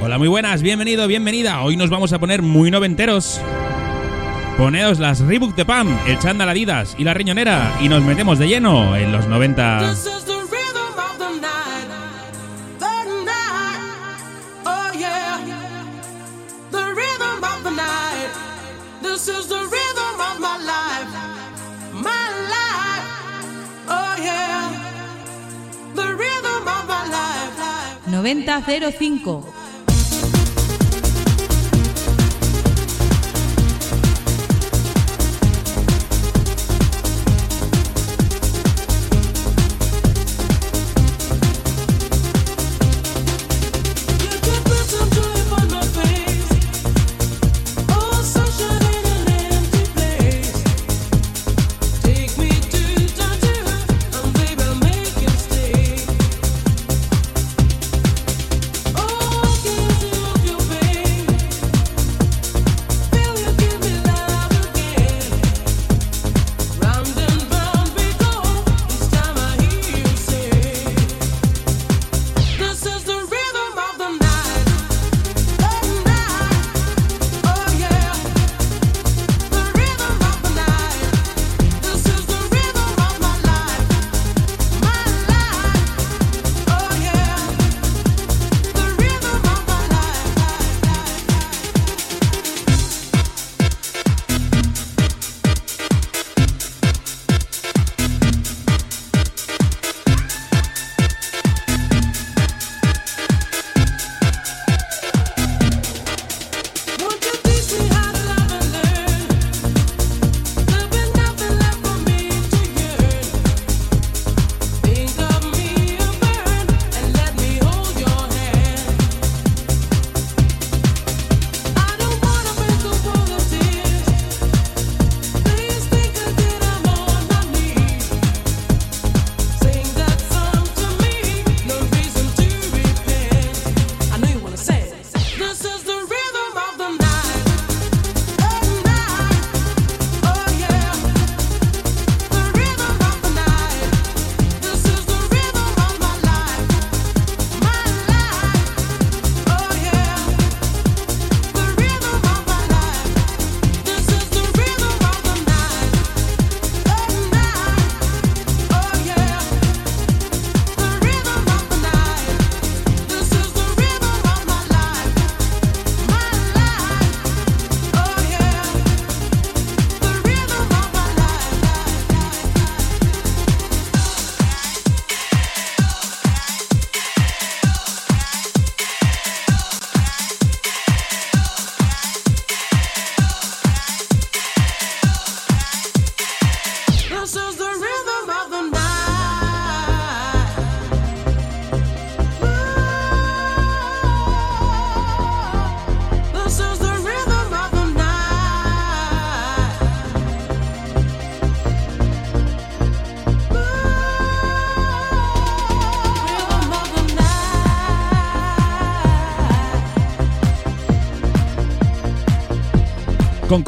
Hola, muy buenas, bienvenido, bienvenida. Hoy nos vamos a poner muy noventeros. Poneos las Reebok de Pam, el chándal Adidas y la riñonera y nos metemos de lleno en los 90. 9005.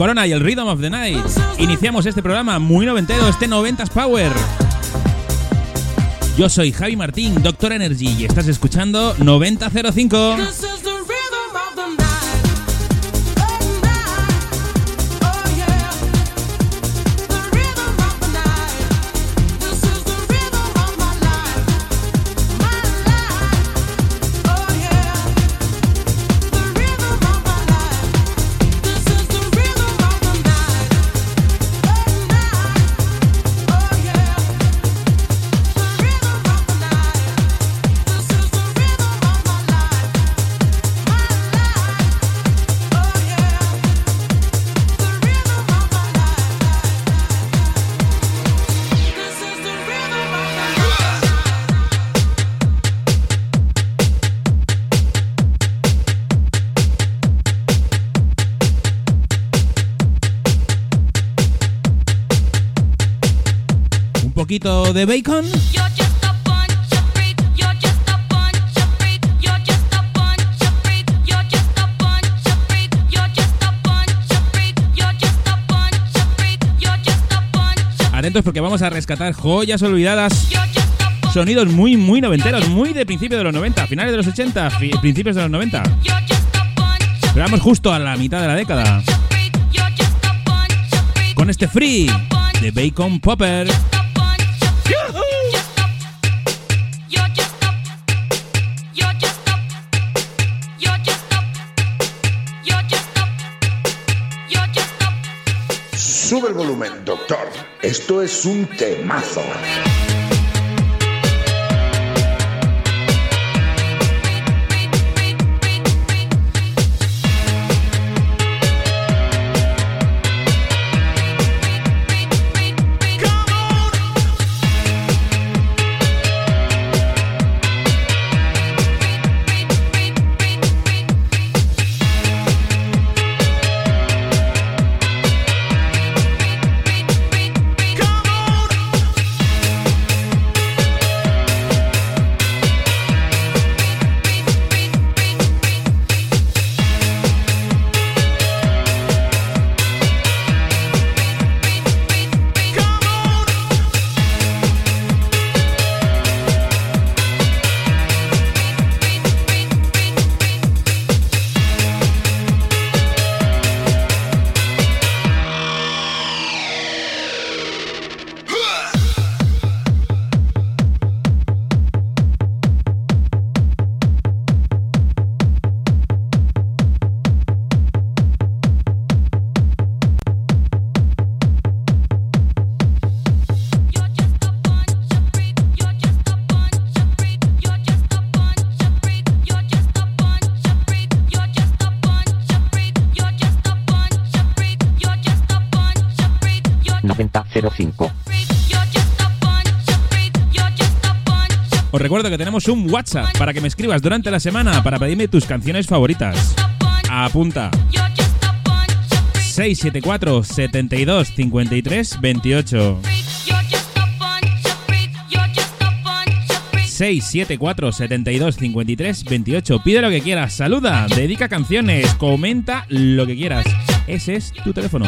Corona y el Rhythm of the Night. Iniciamos este programa muy noventero, este 90s Power. Yo soy Javi Martín, Doctor Energy, y estás escuchando 9005. A bunch of Atentos porque vamos a rescatar joyas olvidadas. Sonidos muy, muy noventeros, muy de principios de los 90, finales de los 80, fi- principios de los 90. You're just a bunch of Pero vamos justo a la mitad de la década. Con este free de Bacon Popper. Volumen, doctor. Esto es un temazo. Recuerdo que tenemos un WhatsApp para que me escribas durante la semana para pedirme tus canciones favoritas. Apunta You're just a bunch of freaks. 674 72 53 28. You're just a bunch of freaks. You're just a bunch of freaks. 674 72 53 28. Pide lo que quieras, saluda, dedica canciones, comenta lo que quieras. Ese es tu teléfono.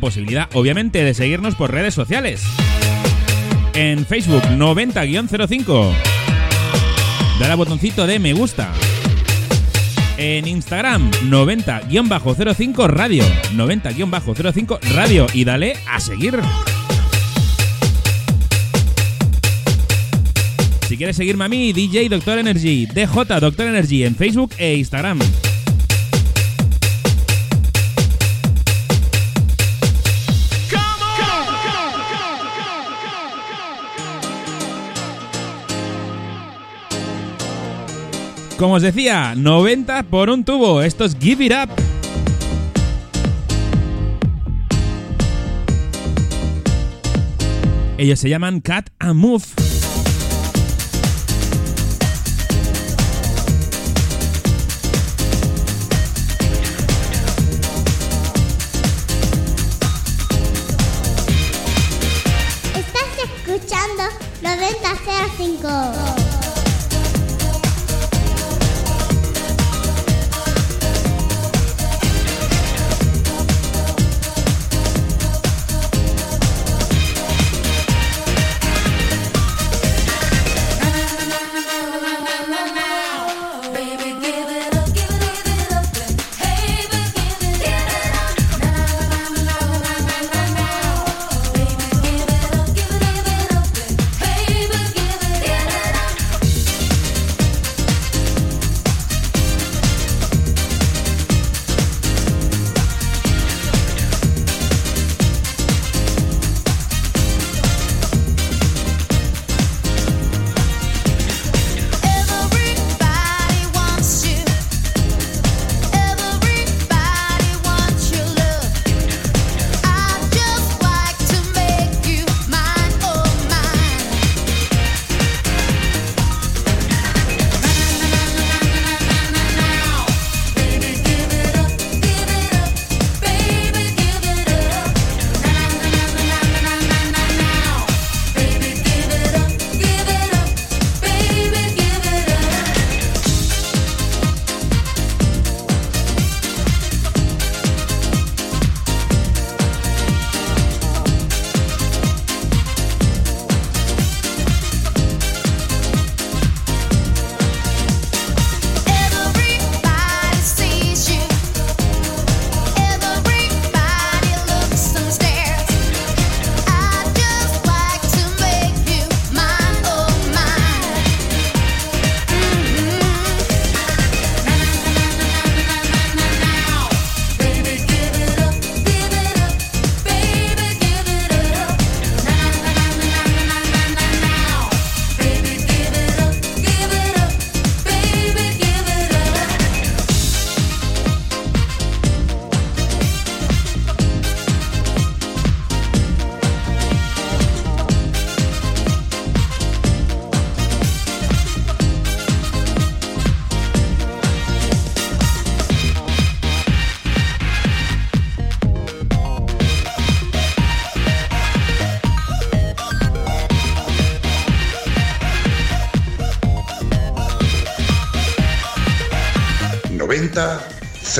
Posibilidad, obviamente, de seguirnos por redes sociales. En Facebook 90-05. Dale al botoncito de me gusta. En Instagram 90-05 radio. 90-05 radio. Y dale a seguir. Si quieres seguirme a mí, DJ Doctor Energy, DJ Doctor Energy en Facebook e Instagram. Como os decía, 90 por un tubo. Esto es Give It Up. Ellos se llaman Cat and Move.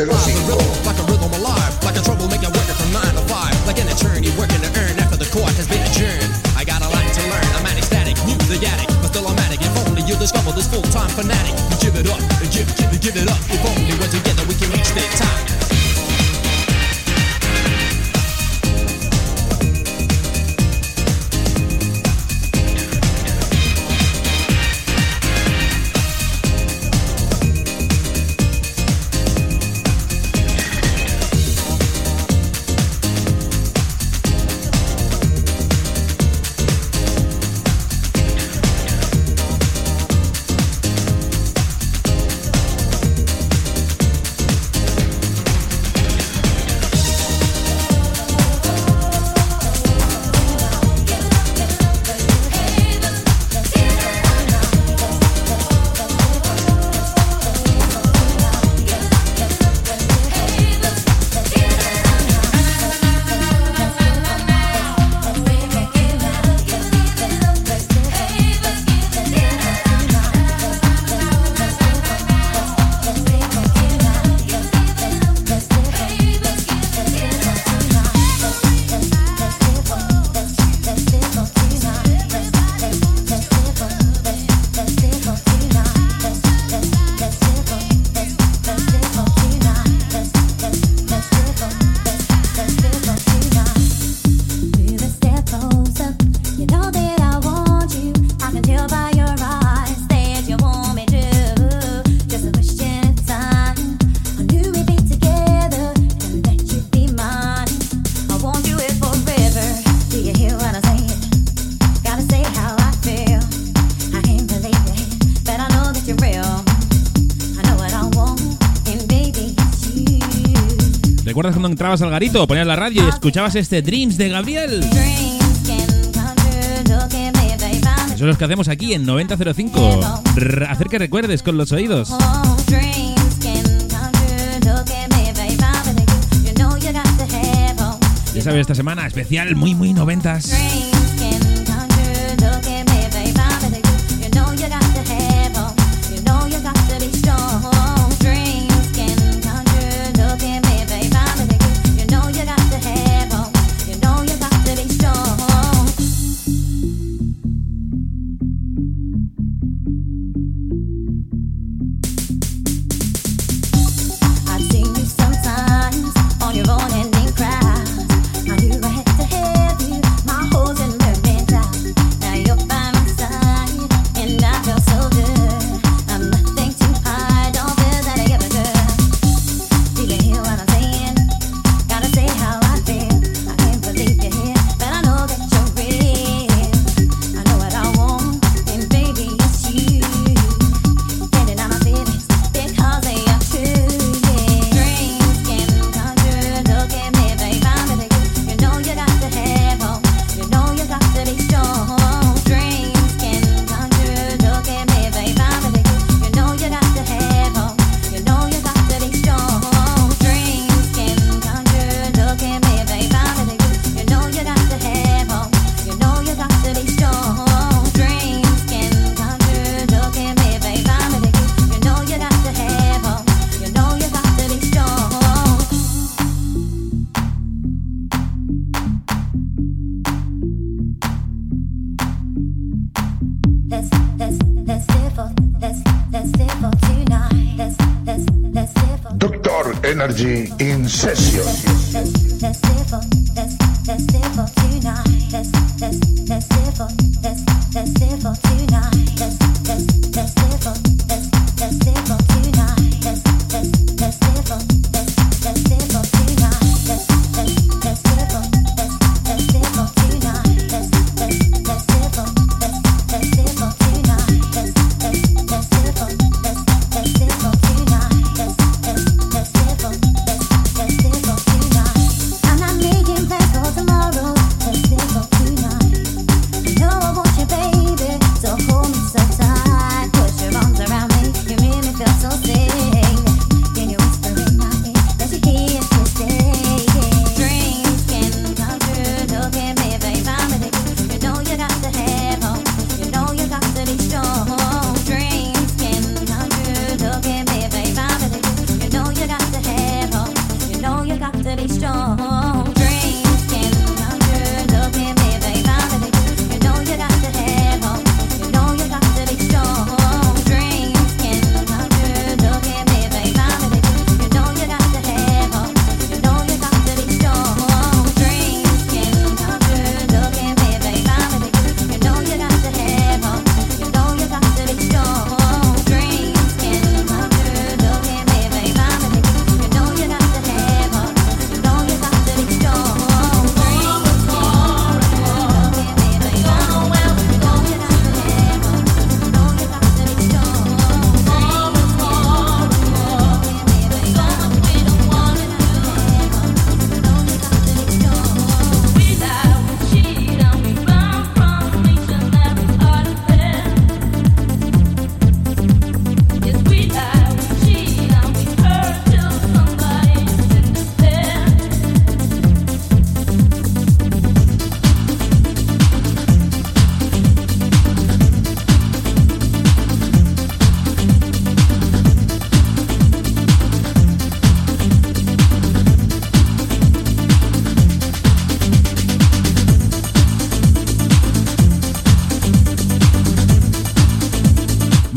Marcelo entrabas al garito, ponías la radio y escuchabas este Dreams de Gabriel. Eso es lo que hacemos aquí en 9005. Hacer que recuerdes con los oídos. Ya sabes, esta semana especial muy, muy noventas.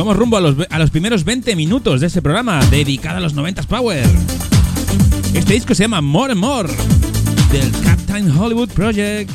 Vamos rumbo a los, a los primeros 20 minutos de este programa dedicado a los 90s Power. Este disco se llama More and More del Captain Hollywood Project.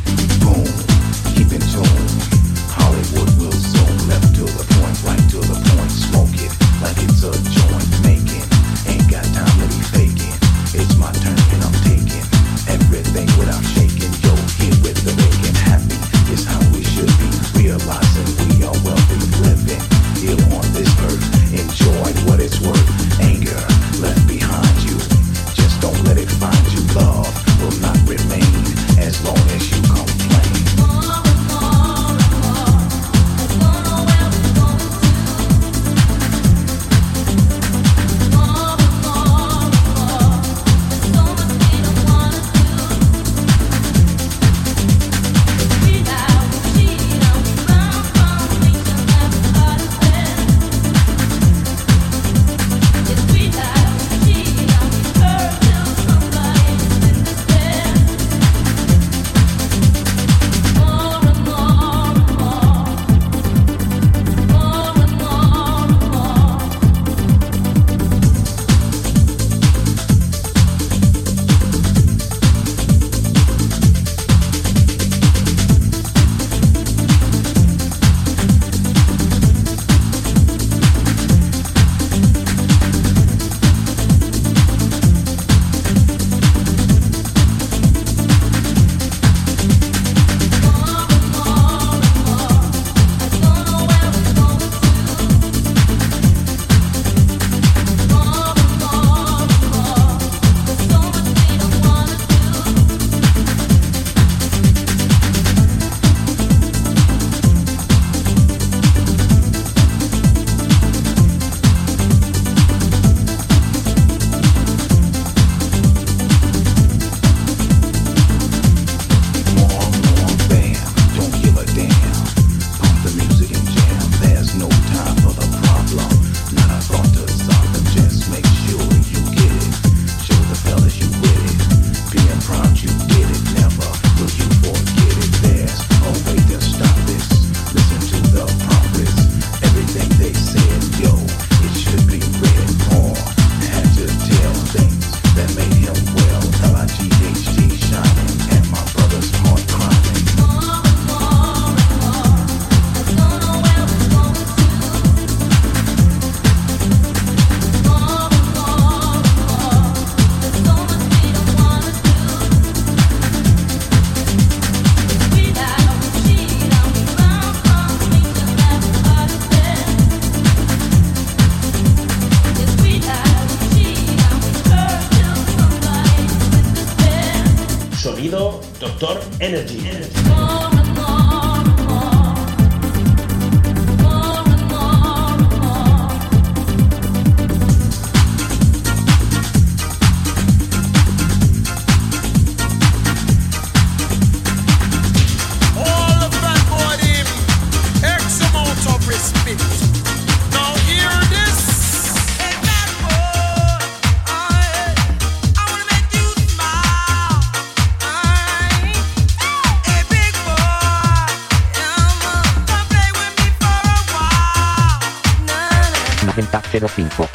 Contact 05.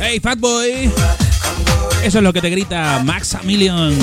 Hey, Fatboy. Eso es lo que te grita Max Million.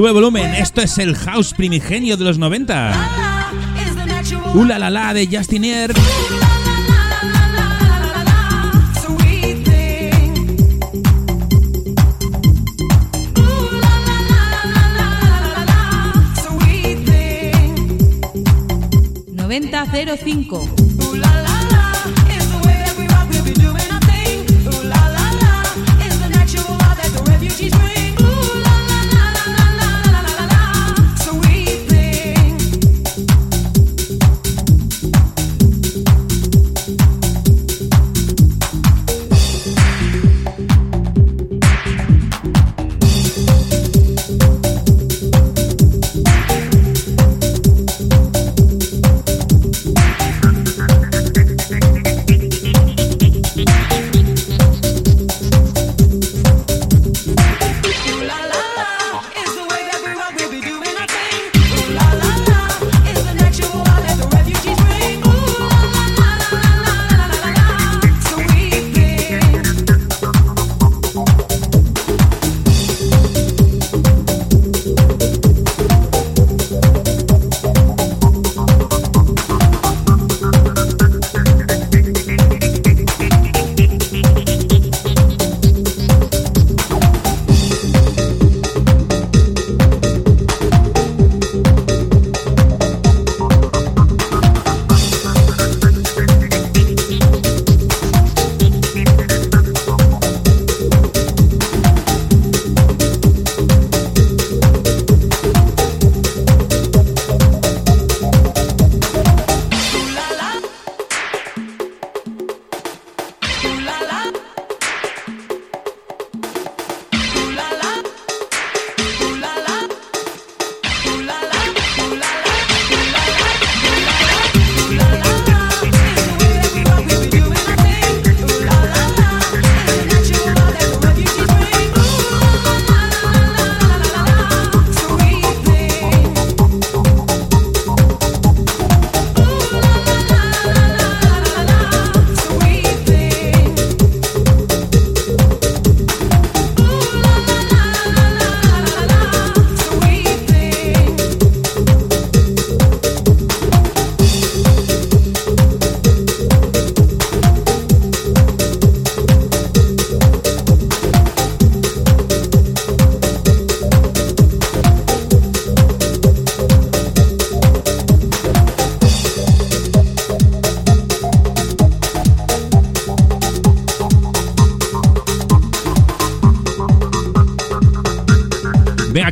Sube volumen, esto es el house primigenio de los 90. Ula la la de Justin Air. ¡9005!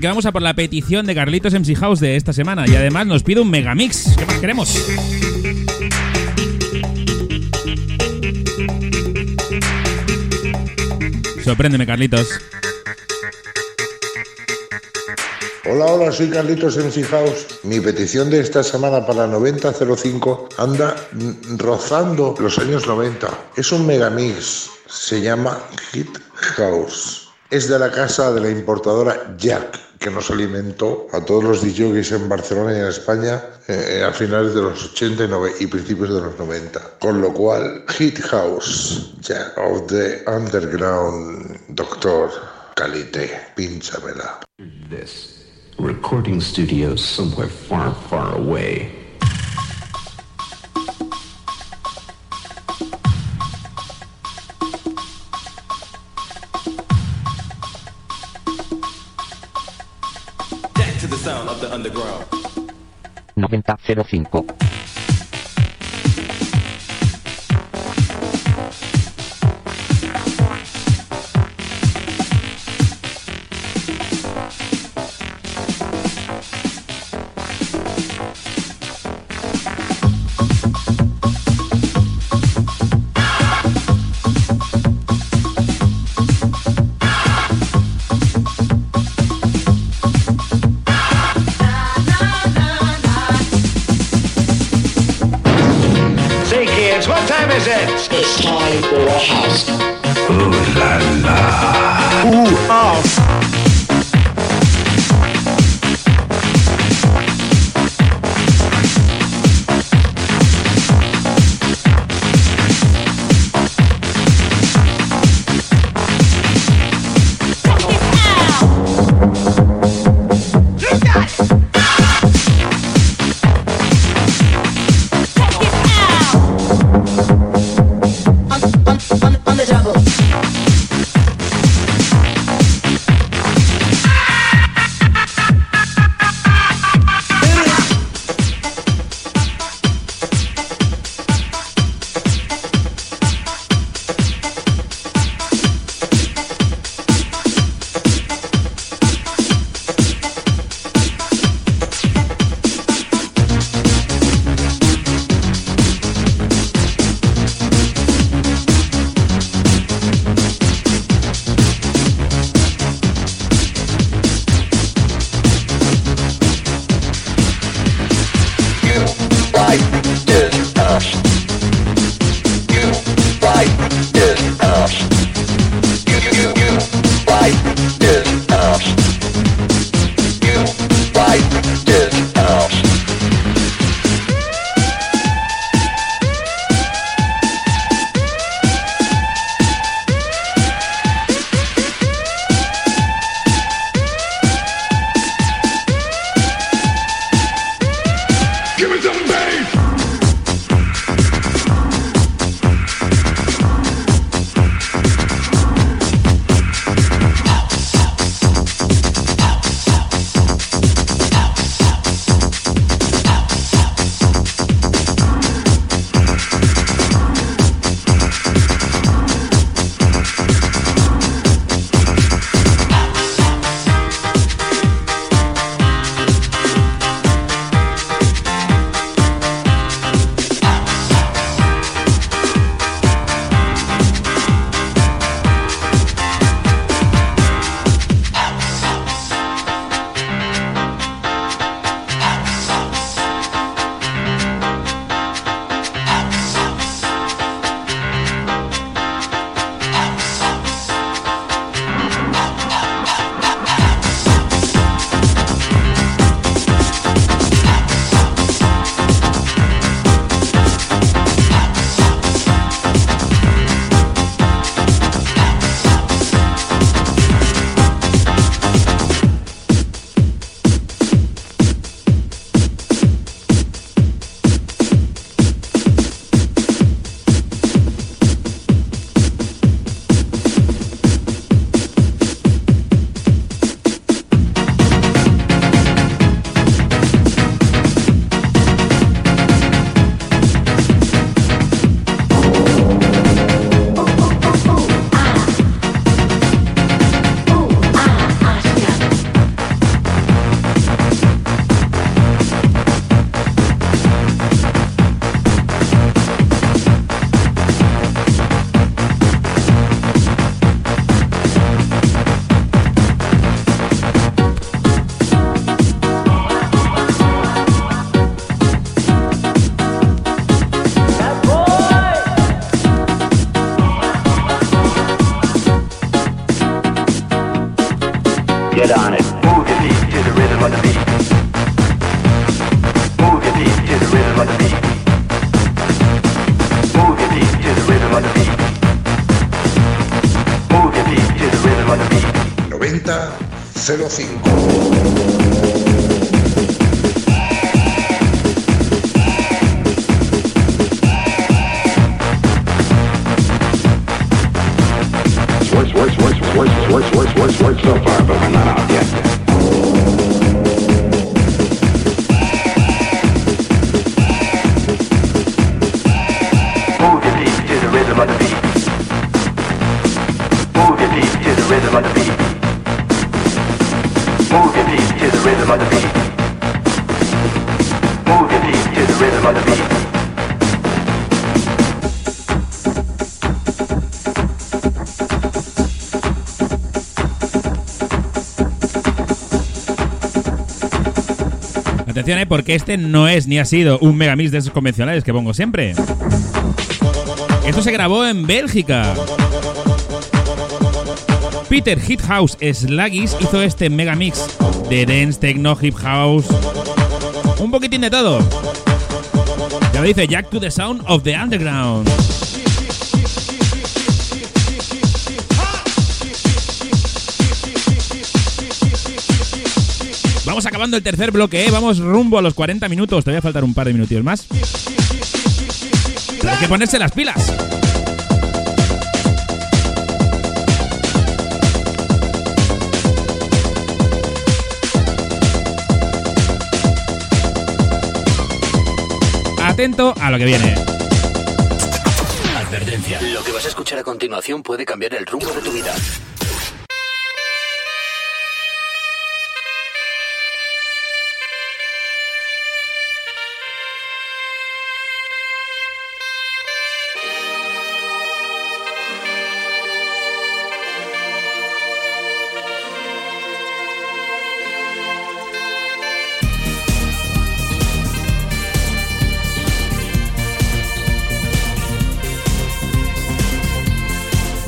vamos a por la petición de Carlitos MC House de esta semana. Y además nos pide un megamix. ¿Qué más queremos? Sorpréndeme, Carlitos. Hola, hola, soy Carlitos MC House. Mi petición de esta semana para 9005 anda rozando los años 90. Es un megamix, se llama Hit House. Es de la casa de la importadora Jack que nos alimentó a todos los DJs en Barcelona y en España eh, a finales de los 80 y y principios de los 90. Con lo cual, Hit House, of the Underground, Doctor Calite, pinchamela. This recording studio somewhere far, far away. 9005. Eh, porque este no es ni ha sido un megamix de esos convencionales que pongo siempre. Esto se grabó en Bélgica. Peter Hithouse Slagis hizo este megamix de dance, techno, hip house. Un poquitín de todo. Ya lo dice Jack to the Sound of the Underground. Vamos acabando el tercer bloque, ¿eh? vamos rumbo a los 40 minutos. Te voy a faltar un par de minutillos más. Hay que ponerse las pilas. Atento a lo que viene. Advertencia. Lo que vas a escuchar a continuación puede cambiar el rumbo de tu vida.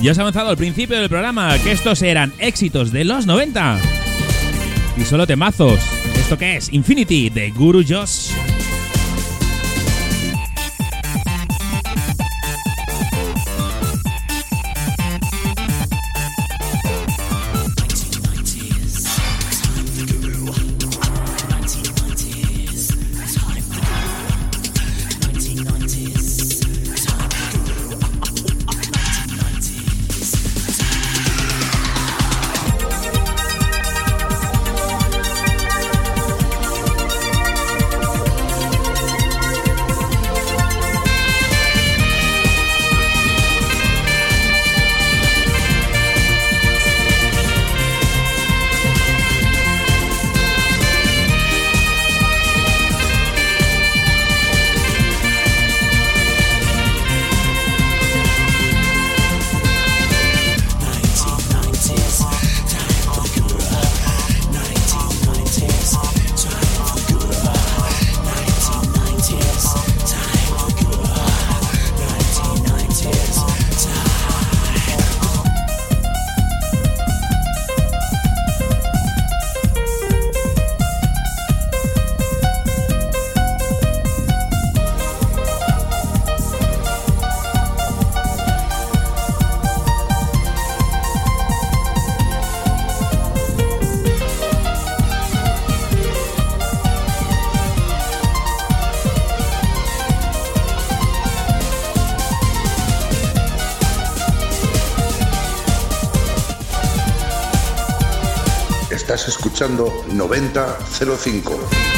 Ya os he avanzado al principio del programa que estos eran éxitos de los 90. Y solo temazos. ¿Esto qué es? Infinity de Guru Josh. Escuchando 9005.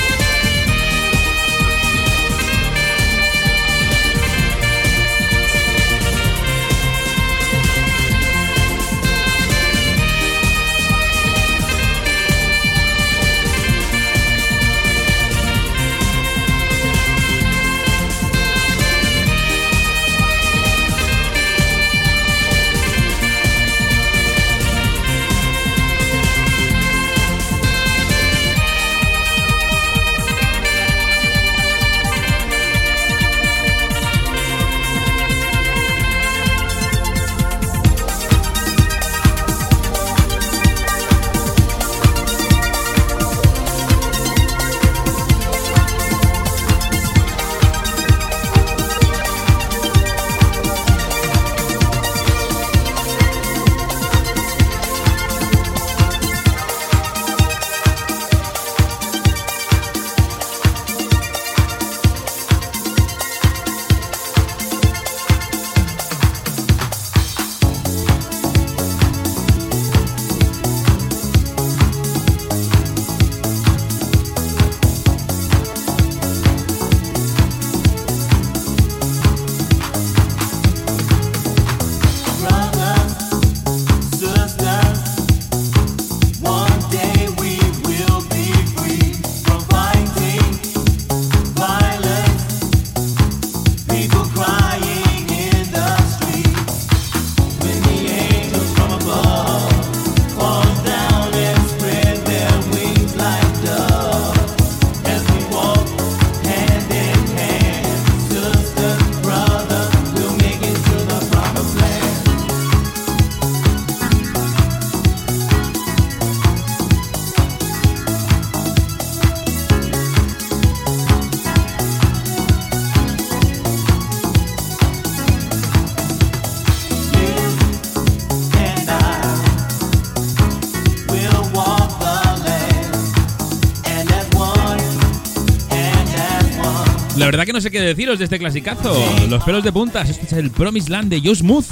Verdad que no sé qué deciros de este clasicazo. Los pelos de puntas. Este es el Promised Land de Joe Smooth.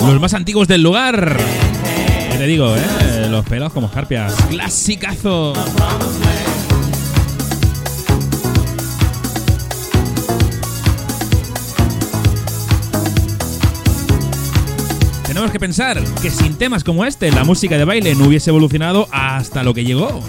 Los más antiguos del lugar. ¿Qué te digo, eh? Los pelos como escarpias. Clasicazo. Tenemos que pensar que sin temas como este, la música de baile no hubiese evolucionado hasta lo que llegó.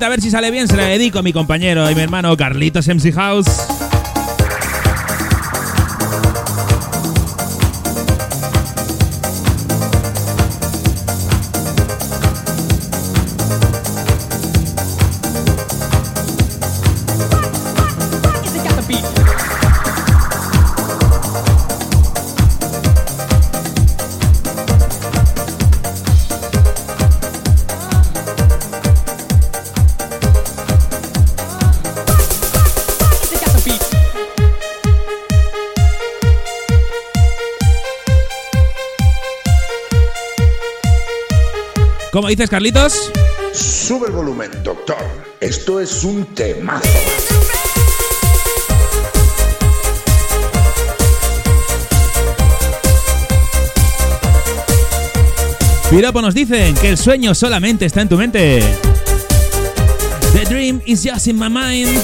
A ver si sale bien. Se la dedico a mi compañero y mi hermano Carlitos MC House. ¿Cómo dices, Carlitos? Sube el volumen, doctor. Esto es un temazo. Piropo nos dicen que el sueño solamente está en tu mente. The dream is just in my mind.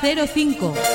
05.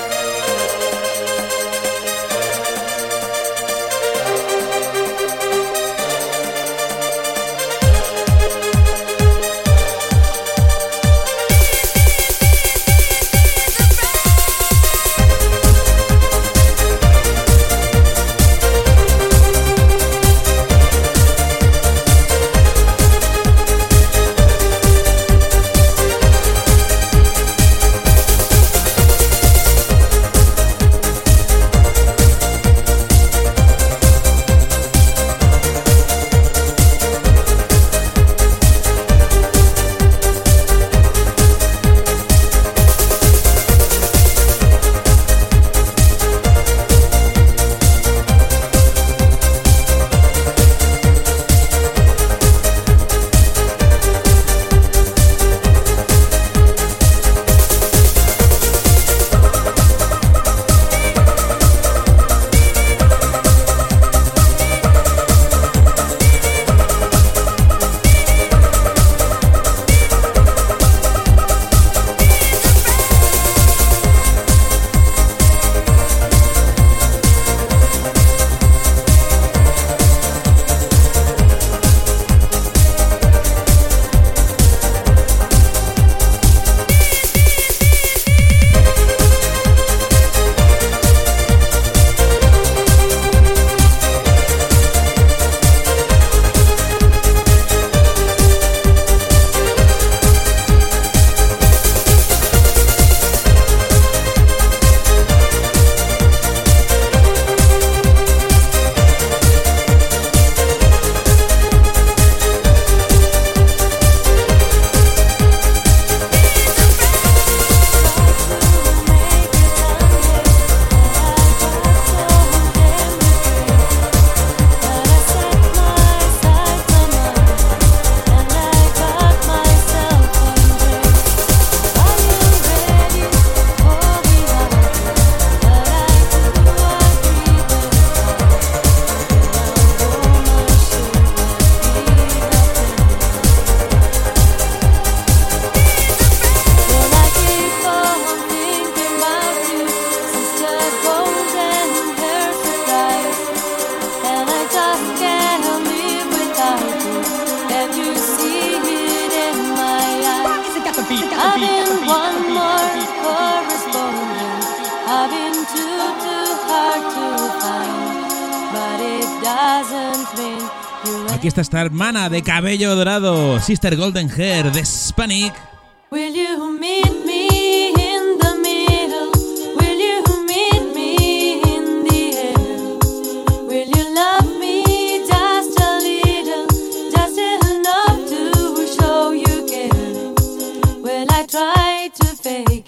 Aquí está esta hermana de cabello dorado, Sister Golden Hair de Hispanic. Will you meet me?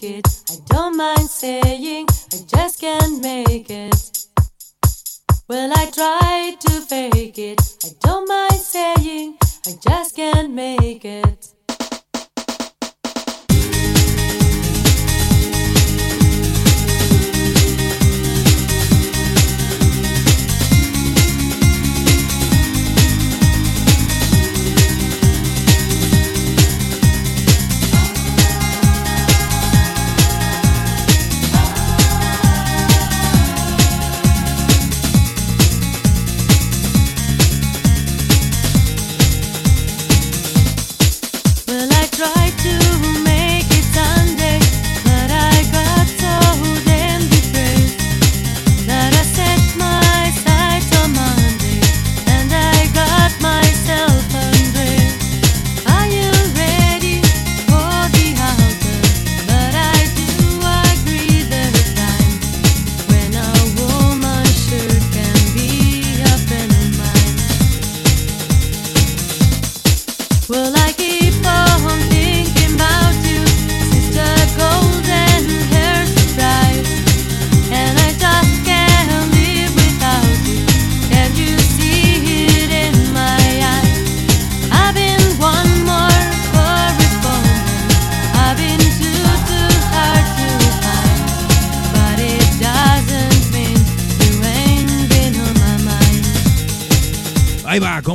I don't mind saying I just can't make Well, I try to fake it. I don't mind saying I just can't make it.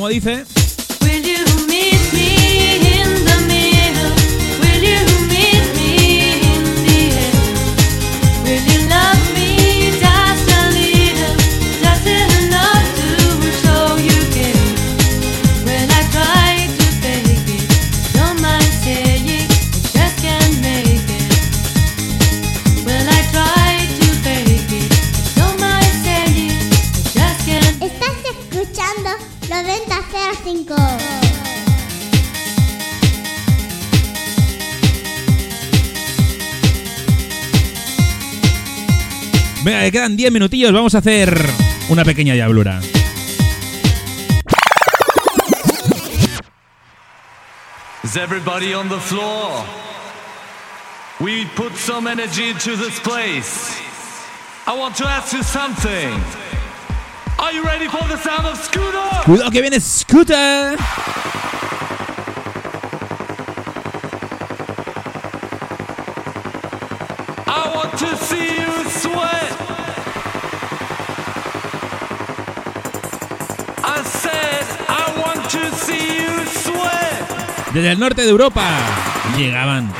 como dice. quedan 10 minutillos, vamos a hacer una pequeña diablura. Is everybody on the floor? We put some energy into this place. I want to ask you something. Are you ready for the sound of Scooter? Cuidado que viene Scooter. Desde el norte de Europa llegaban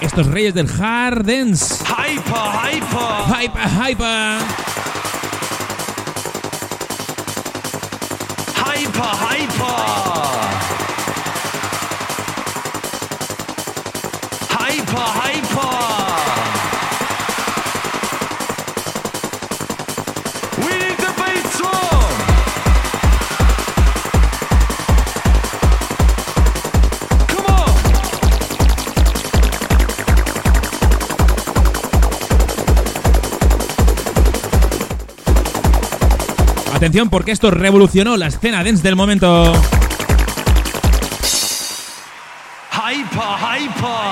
estos reyes del hard dance. Hyper, hyper. Hyper, hyper. Hyper, hyper. Atención porque esto revolucionó la escena dance del momento. Hyper, hyper.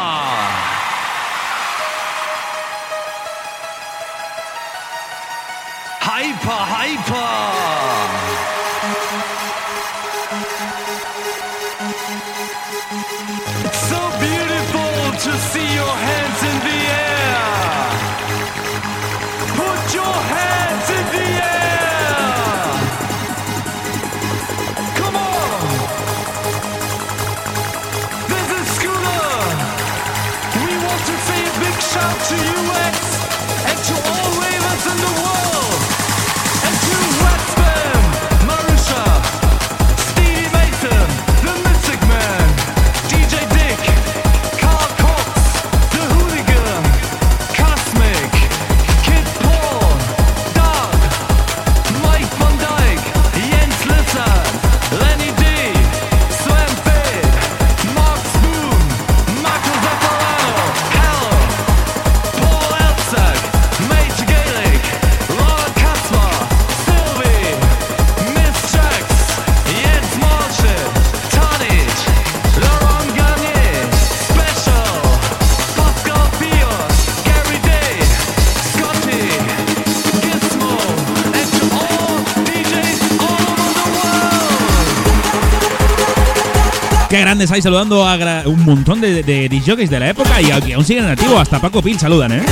Grandes hay saludando a un montón de, de, de la época y aún siguen en activo. Hasta Paco Pil saludan, ¿eh?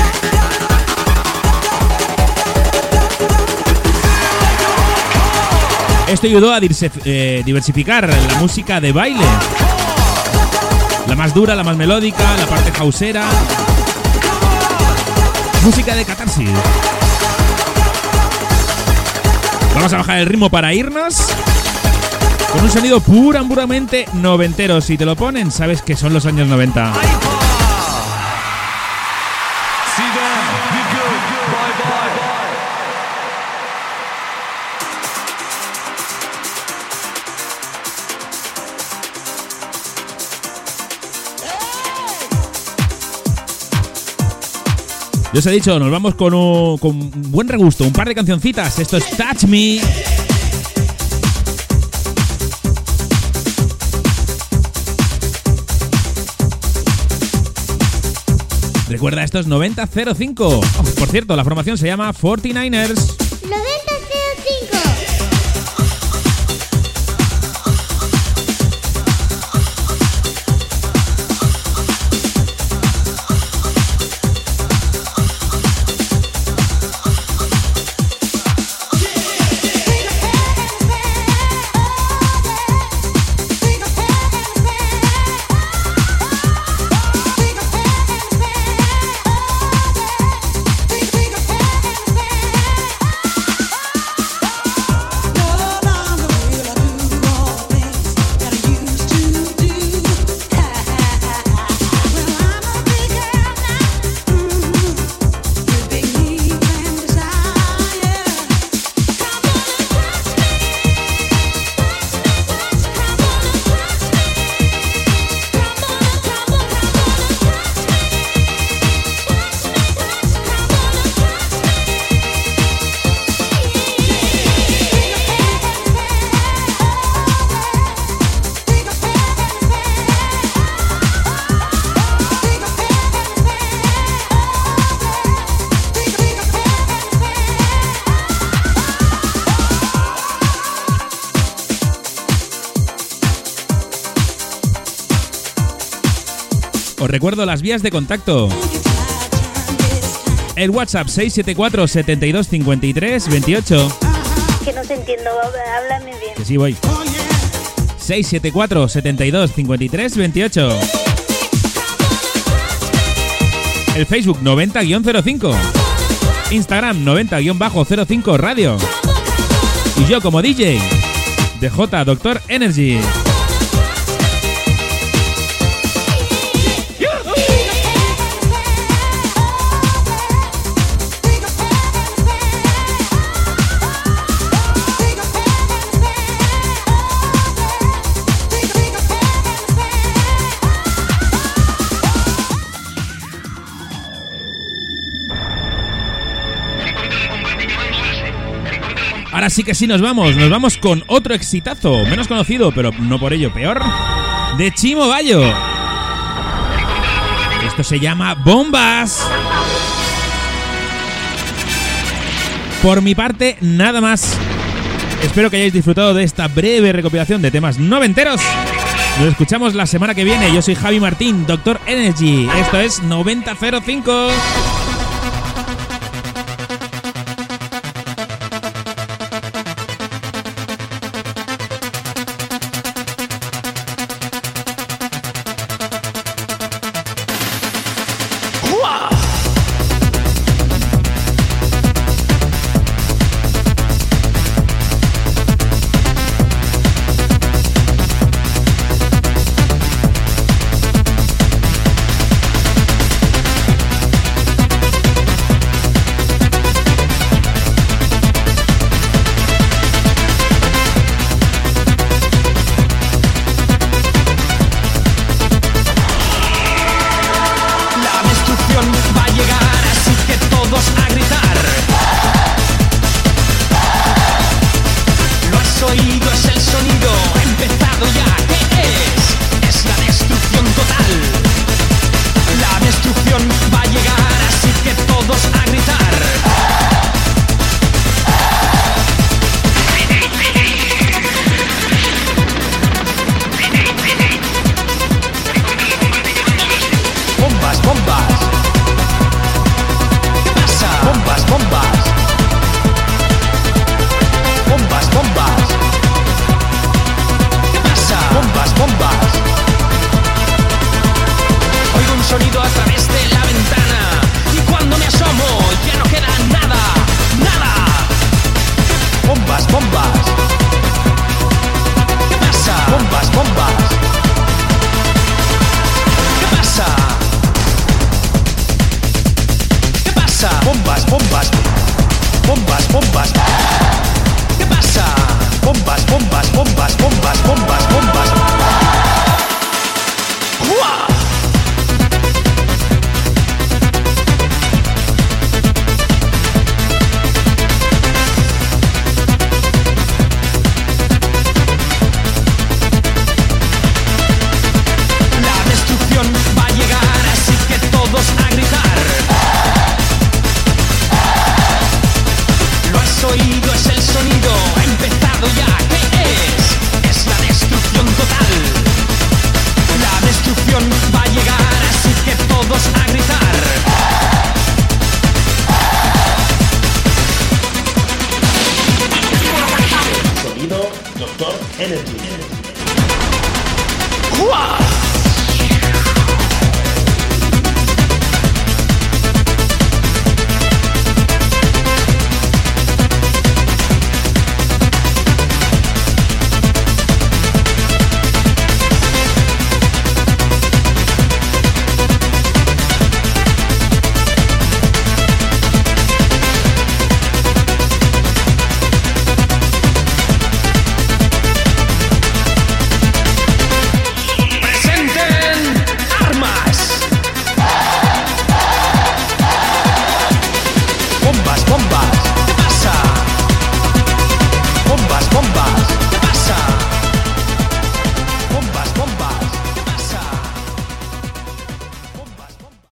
Esto ayudó a eh, diversificar la música de baile. La más dura, la más melódica, la parte hausera. Música de catarsis. Vamos a bajar el ritmo para irnos. Con un sonido pura, puramente noventero. Si te lo ponen, sabes que son los años 90. See them, be good, bye bye. Yo os he dicho, nos vamos con un, buen regusto, un par de cancioncitas. Esto es Touch Me. Recuerda, esto es 9005. Oh, por cierto, la formación se llama 49ers. 9005. Os recuerdo las vías de contacto. El WhatsApp 674 72 53 28. Que no te entiendo, háblame bien. Que sí voy. 674 72 53 28. El Facebook 90-05. Instagram 90-05 Radio. Y yo como DJ. DJ Doctor Energy. Ahora sí que sí nos vamos. Nos vamos con otro exitazo, menos conocido, pero no por ello peor, de Chimo Bayo. Esto se llama Bombas. Por mi parte, nada más. Espero que hayáis disfrutado de esta breve recopilación de temas noventeros. Nos escuchamos la semana que viene. Yo soy Javi Martín, Doctor Energy. Esto es 9005.